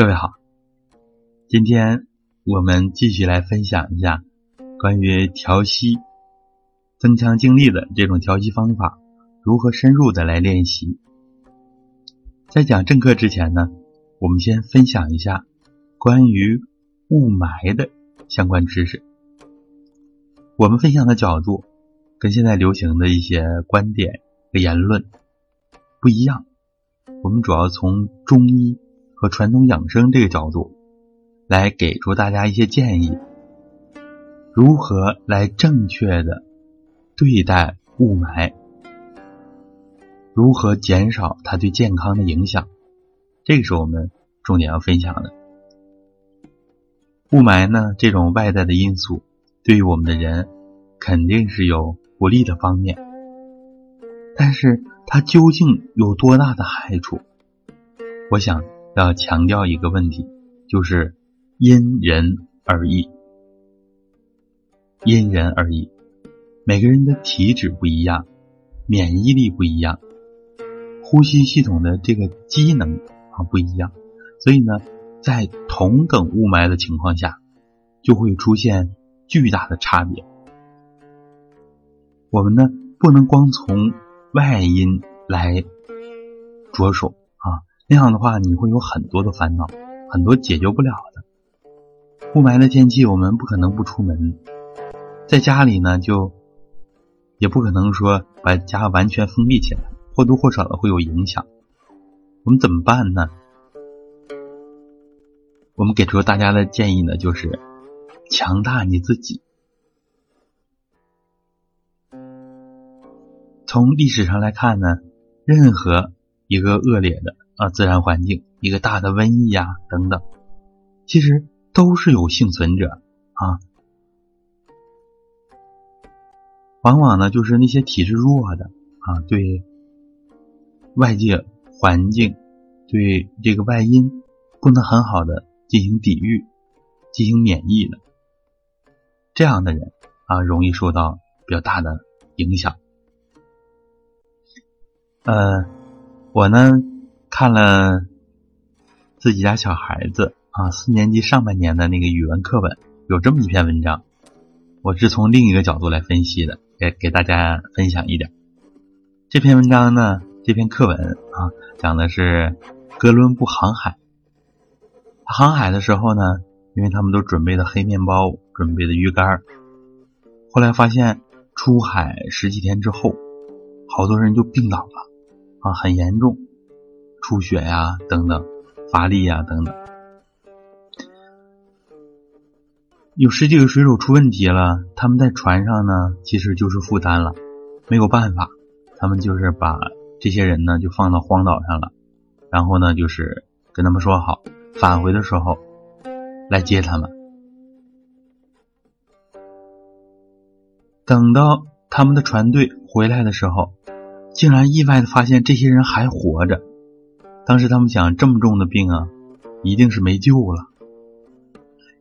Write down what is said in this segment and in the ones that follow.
各位好，今天我们继续来分享一下关于调息、增强精力的这种调息方法，如何深入的来练习。在讲正课之前呢，我们先分享一下关于雾霾的相关知识。我们分享的角度跟现在流行的一些观点和言论不一样，我们主要从中医。和传统养生这个角度，来给出大家一些建议，如何来正确的对待雾霾，如何减少它对健康的影响，这个是我们重点要分享的。雾霾呢，这种外在的因素对于我们的人肯定是有不利的方面，但是它究竟有多大的害处？我想。要强调一个问题，就是因人而异，因人而异。每个人的体质不一样，免疫力不一样，呼吸系统的这个机能啊不一样，所以呢，在同等雾霾的情况下，就会出现巨大的差别。我们呢，不能光从外因来着手。那样的话，你会有很多的烦恼，很多解决不了的。雾霾的天气，我们不可能不出门，在家里呢，就也不可能说把家完全封闭起来，或多或少的会有影响。我们怎么办呢？我们给出大家的建议呢，就是强大你自己。从历史上来看呢，任何一个恶劣的。啊，自然环境一个大的瘟疫呀，等等，其实都是有幸存者啊。往往呢，就是那些体质弱的啊，对外界环境、对这个外因不能很好的进行抵御、进行免疫的这样的人啊，容易受到比较大的影响。呃，我呢。看了自己家小孩子啊四年级上半年的那个语文课本，有这么一篇文章，我是从另一个角度来分析的，给给大家分享一点。这篇文章呢，这篇课文啊，讲的是哥伦布航海。航海的时候呢，因为他们都准备的黑面包，准备的鱼竿，后来发现出海十几天之后，好多人就病倒了啊，很严重。出血呀，等等，乏力呀，等等，有十几个水手出问题了。他们在船上呢，其实就是负担了，没有办法，他们就是把这些人呢就放到荒岛上了，然后呢就是跟他们说好，返回的时候来接他们。等到他们的船队回来的时候，竟然意外的发现这些人还活着。当时他们想，这么重的病啊，一定是没救了。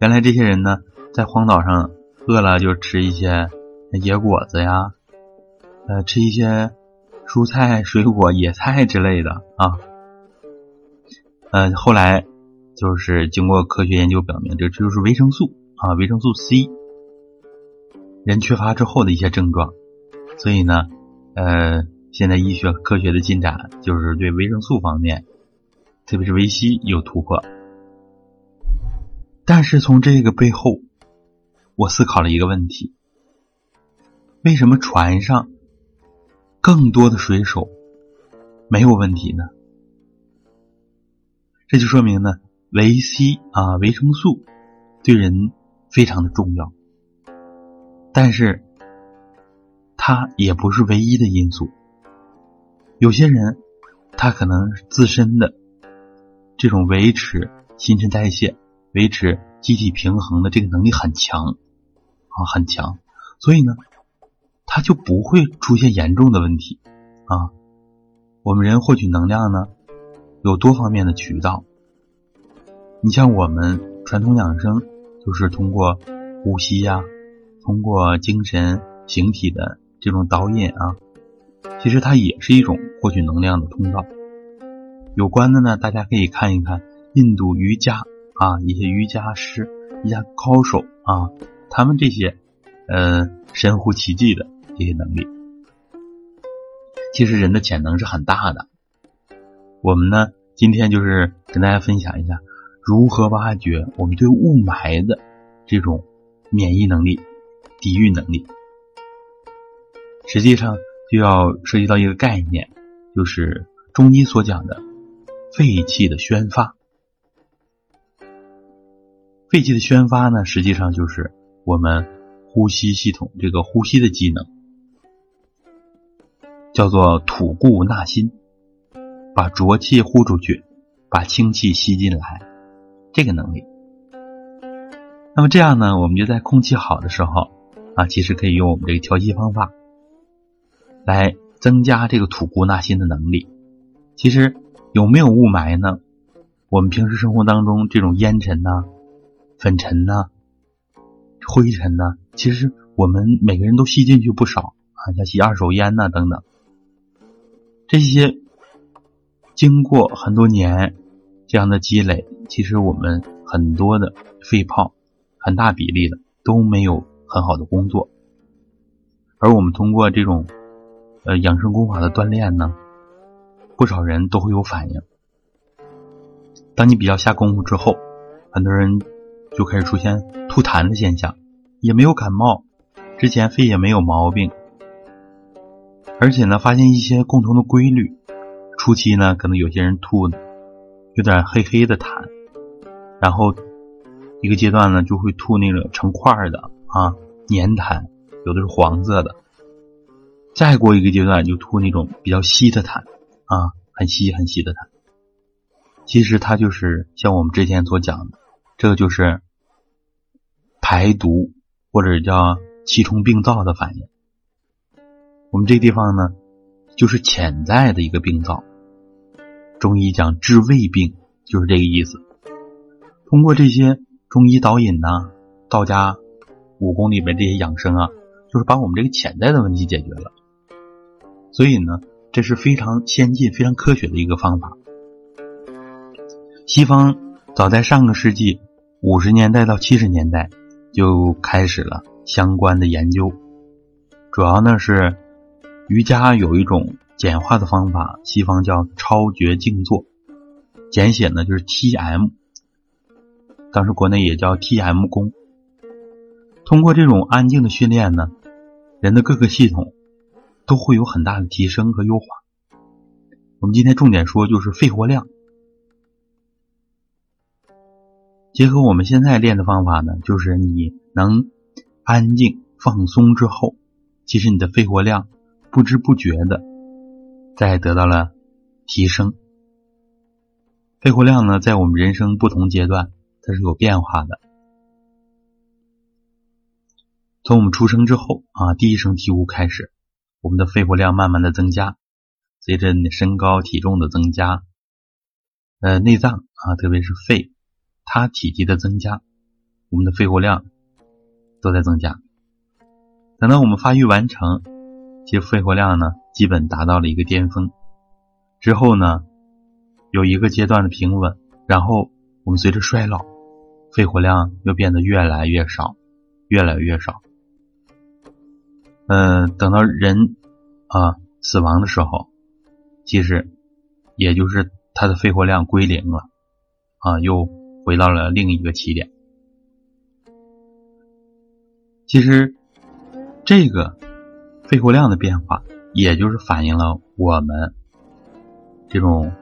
原来这些人呢，在荒岛上饿了就吃一些野果子呀，呃，吃一些蔬菜、水果、野菜之类的啊。呃，后来就是经过科学研究表明，这就是维生素啊，维生素 C。人缺乏之后的一些症状，所以呢，呃，现在医学科学的进展就是对维生素方面。特别是维 C 有突破，但是从这个背后，我思考了一个问题：为什么船上更多的水手没有问题呢？这就说明呢，维 C 啊，维生素对人非常的重要，但是它也不是唯一的因素。有些人他可能自身的。这种维持新陈代谢、维持机体平衡的这个能力很强啊，很强，所以呢，他就不会出现严重的问题啊。我们人获取能量呢，有多方面的渠道。你像我们传统养生，就是通过呼吸呀，通过精神形体的这种导引啊，其实它也是一种获取能量的通道。有关的呢，大家可以看一看印度瑜伽啊，一些瑜伽师、瑜伽高手啊，他们这些呃神乎其技的这些能力。其实人的潜能是很大的。我们呢，今天就是跟大家分享一下如何挖掘我们对雾霾的这种免疫能力、抵御能力。实际上就要涉及到一个概念，就是中医所讲的肺气的宣发。肺气的宣发呢，实际上就是我们呼吸系统这个呼吸的机能，叫做吐故纳新，把浊气呼出去，把清气吸进来，这个能力。那么这样呢，我们就在空气好的时候啊，其实可以用我们这个调息方法。来增加这个吐故纳新的能力。其实有没有雾霾呢？我们平时生活当中这种烟尘呐、粉尘呐、灰尘呐，其实我们每个人都吸进去不少啊，像吸二手烟呐等等。这些经过很多年这样的积累，其实我们很多的肺泡，很大比例的都没有很好的工作，而我们通过这种。呃，养生功法的锻炼呢，不少人都会有反应。当你比较下功夫之后，很多人就开始出现吐痰的现象，也没有感冒，之前肺也没有毛病，而且呢，发现一些共同的规律。初期呢，可能有些人吐有点黑黑的痰，然后一个阶段呢，就会吐那个成块的啊粘痰，有的是黄色的。再过一个阶段，就吐那种比较稀的痰，啊，很稀很稀的痰。其实它就是像我们之前所讲的，这个就是排毒或者叫气冲病灶的反应。我们这地方呢，就是潜在的一个病灶。中医讲治胃病，就是这个意思。通过这些中医导引呐，道家武功里面这些养生啊，就是把我们这个潜在的问题解决了。所以呢，这是非常先进、非常科学的一个方法。西方早在上个世纪五十年代到七十年代就开始了相关的研究，主要呢是瑜伽有一种简化的方法，西方叫超绝静坐，简写呢就是 T.M。当时国内也叫 T.M 功。通过这种安静的训练呢，人的各个系统。都会有很大的提升和优化。我们今天重点说就是肺活量，结合我们现在练的方法呢，就是你能安静放松之后，其实你的肺活量不知不觉的在得到了提升。肺活量呢，在我们人生不同阶段它是有变化的。从我们出生之后啊，第一声啼呼开始。我们的肺活量慢慢的增加，随着你身高体重的增加，呃，内脏啊，特别是肺，它体积的增加，我们的肺活量都在增加。等到我们发育完成，其实肺活量呢，基本达到了一个巅峰。之后呢，有一个阶段的平稳，然后我们随着衰老，肺活量又变得越来越少，越来越少。嗯，等到人啊死亡的时候，其实也就是他的肺活量归零了，啊，又回到了另一个起点。其实这个肺活量的变化，也就是反映了我们这种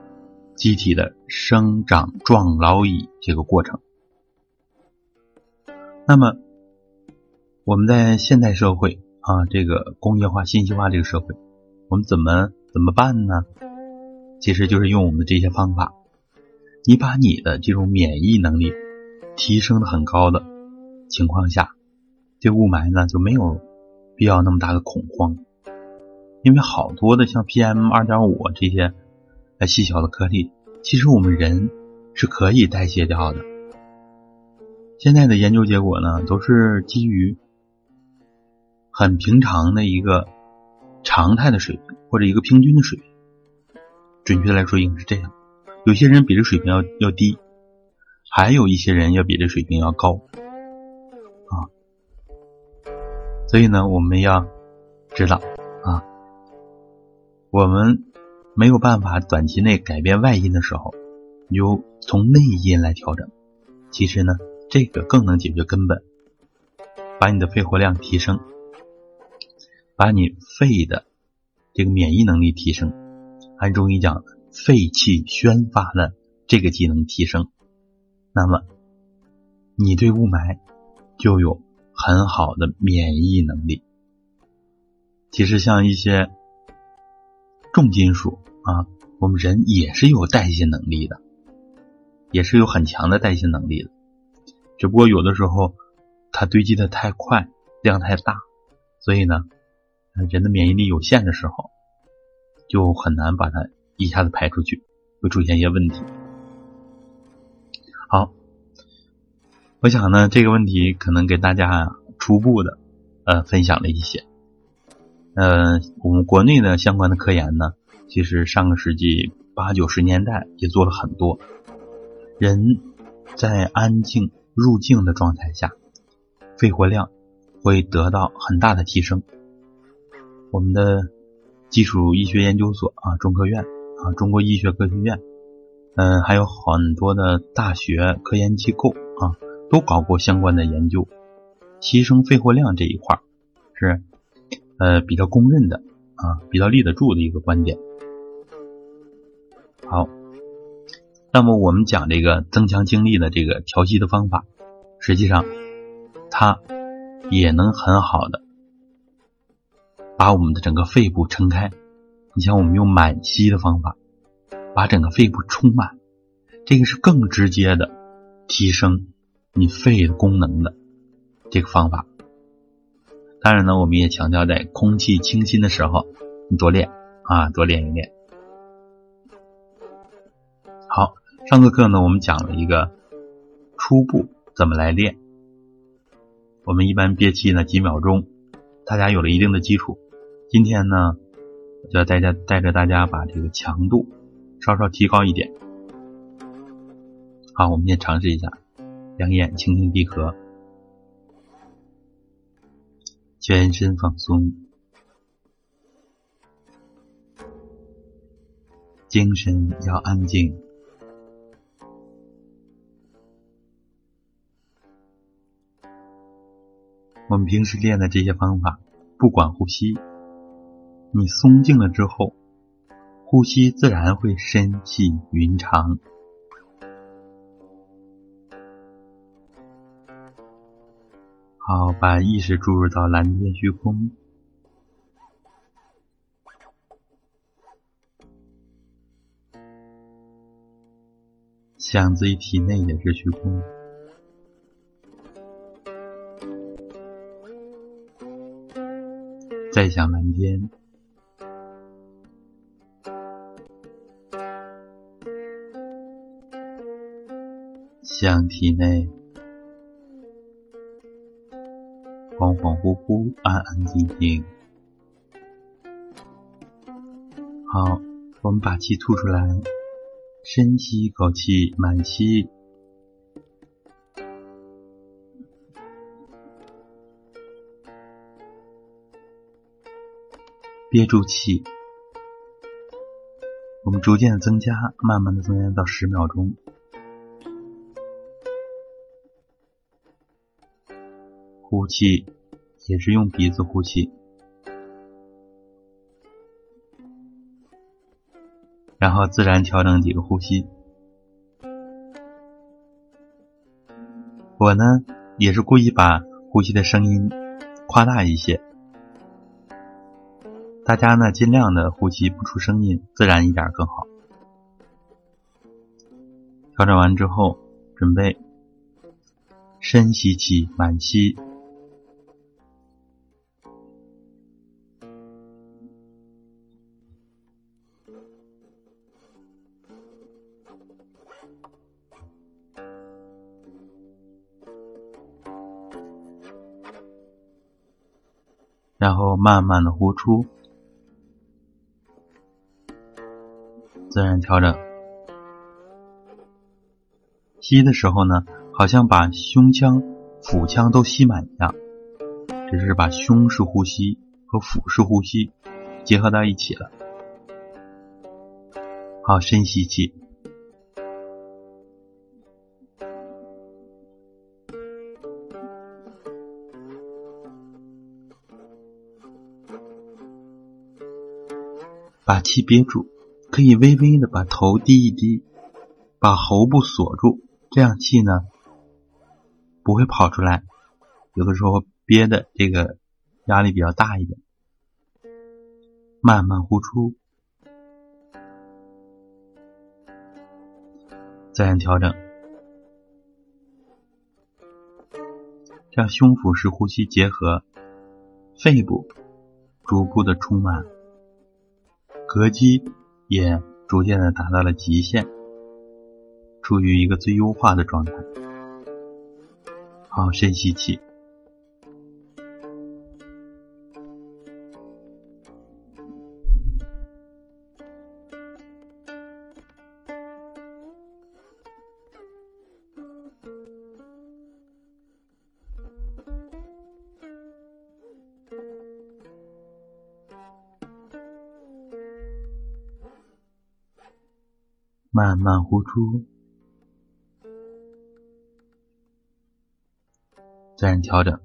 机体的生长壮老已这个过程。那么我们在现代社会。啊，这个工业化、信息化这个社会，我们怎么怎么办呢？其实就是用我们的这些方法。你把你的这种免疫能力提升的很高的情况下，对雾霾呢就没有必要那么大的恐慌，因为好多的像 PM 二点五这些细小的颗粒，其实我们人是可以代谢掉的。现在的研究结果呢，都是基于。很平常的一个常态的水平，或者一个平均的水平，准确来说应该是这样。有些人比这水平要要低，还有一些人要比这水平要高啊。所以呢，我们要知道啊，我们没有办法短期内改变外因的时候，你就从内因来调整。其实呢，这个更能解决根本，把你的肺活量提升，把你肺的这个免疫能力提升。按中医讲，肺气宣发的这个机能提升，那么你对雾霾就有很好的免疫能力。其实像一些重金属啊，我们人也是有代谢能力的。也是有很强的代谢能力的，只不过有的时候它堆积的太快，量太大，所以呢，人的免疫力有限的时候，就很难把它一下子排出去，会出现一些问题。好，我想呢，这个问题可能给大家初步的呃分享了一些。呃，我们国内的相关的科研呢，其实上个世纪八九十年代也做了很多。人在安静入静的状态下，肺活量会得到很大的提升。我们的基础医学研究所啊，中科院啊，中国医学科学院，嗯，还有很多的大学科研机构啊，都搞过相关的研究。提升肺活量这一块是呃比较公认的啊，比较立得住的一个观点。好。那么我们讲这个增强精力的这个调息的方法，实际上它也能很好的把我们的整个肺部撑开。你像我们用满吸的方法，把整个肺部充满，这个是更直接的提升你肺的功能的这个方法。当然呢，我们也强调在空气清新的时候，你多练啊，多练一练。好。上次课呢，我们讲了一个初步怎么来练。我们一般憋气呢几秒钟，大家有了一定的基础。今天呢，就要带家带着大家把这个强度稍稍提高一点。好，我们先尝试一下，两眼轻轻闭合，全身放松，精神要安静。我们平时练的这些方法，不管呼吸，你松静了之后，呼吸自然会深细匀长。好，把意识注入到蓝天虚空，想自己体内也是虚空。再想蓝天，想体内恍恍惚惚、安安静静。好，我们把气吐出来，深吸一口气，满吸。憋住气，我们逐渐的增加，慢慢的增加到十秒钟。呼气也是用鼻子呼气，然后自然调整几个呼吸。我呢也是故意把呼吸的声音夸大一些。大家呢，尽量的呼吸不出声音，自然一点更好。调整完之后，准备深吸气，满吸，慢慢的呼出。自然调整，吸的时候呢，好像把胸腔、腹腔都吸满一样。只是把胸式呼吸和腹式呼吸结合到一起了。好，深吸气。把气憋住，可以微微的把头低一低，把喉部锁住，这样气呢不会跑出来。有的时候憋的这个压力比较大一点，慢慢呼出，自然调整，让胸腹式呼吸结合，肺部逐步的充满。膈肌也逐渐的达到了极限，处于一个最优化的状态。好，深吸气。慢慢呼出，自然调整。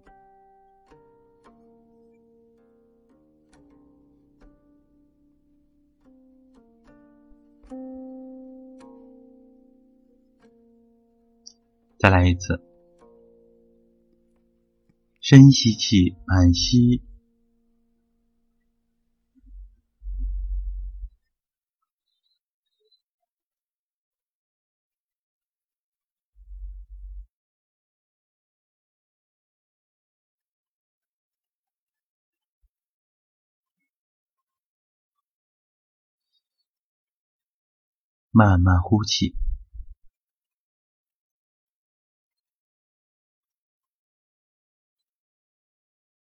再来一次，深吸气，满吸。慢慢呼气，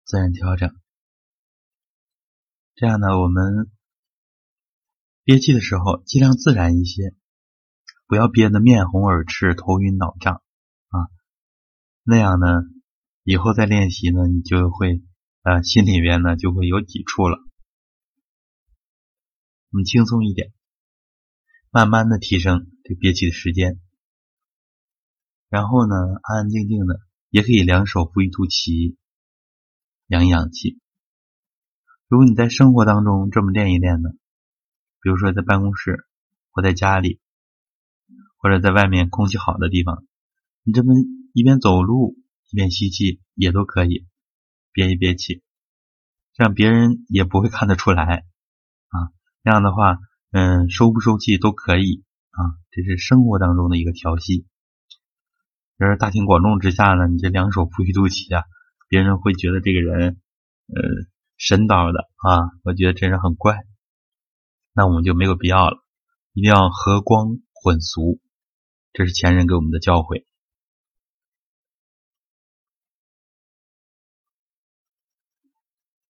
自然调整。这样呢，我们憋气的时候尽量自然一些，不要憋得面红耳赤、头晕脑胀啊。那样呢，以后再练习呢，你就会呃心里边呢就会有抵触了。我们轻松一点。慢慢的提升这憋气的时间，然后呢，安安静静的，也可以两手扶一肚脐，养一养气。如果你在生活当中这么练一练呢，比如说在办公室，或在家里，或者在外面空气好的地方，你这么一边走路一边吸气也都可以，憋一憋气，这样别人也不会看得出来啊。这样的话。嗯，收不收气都可以啊，这是生活当中的一个调戏。要是大庭广众之下呢，你这两手扶一肚脐啊，别人会觉得这个人呃神叨的啊，我觉得这人很怪。那我们就没有必要了，一定要和光混俗，这是前人给我们的教诲。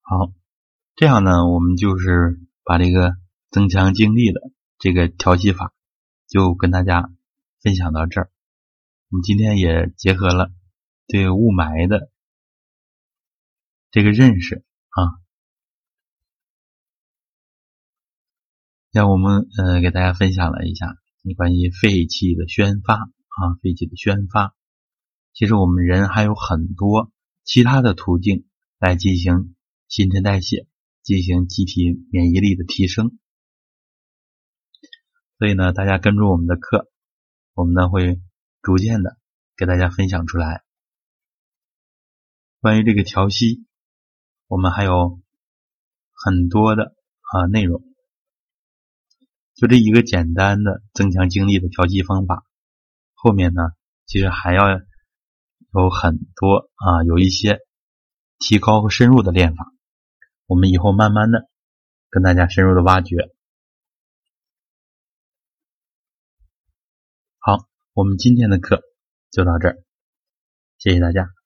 好，这样呢，我们就是把这个。增强精力的这个调息法，就跟大家分享到这儿。我们今天也结合了对雾霾的这个认识啊，让我们呃给大家分享了一下你关于肺气的宣发啊，肺气的宣发。其实我们人还有很多其他的途径来进行新陈代谢，进行机体免疫力的提升。所以呢，大家跟住我们的课，我们呢会逐渐的给大家分享出来。关于这个调息，我们还有很多的啊内容。就这一个简单的增强精力的调息方法，后面呢其实还要有很多啊有一些提高和深入的练法，我们以后慢慢的跟大家深入的挖掘。好，我们今天的课就到这儿，谢谢大家。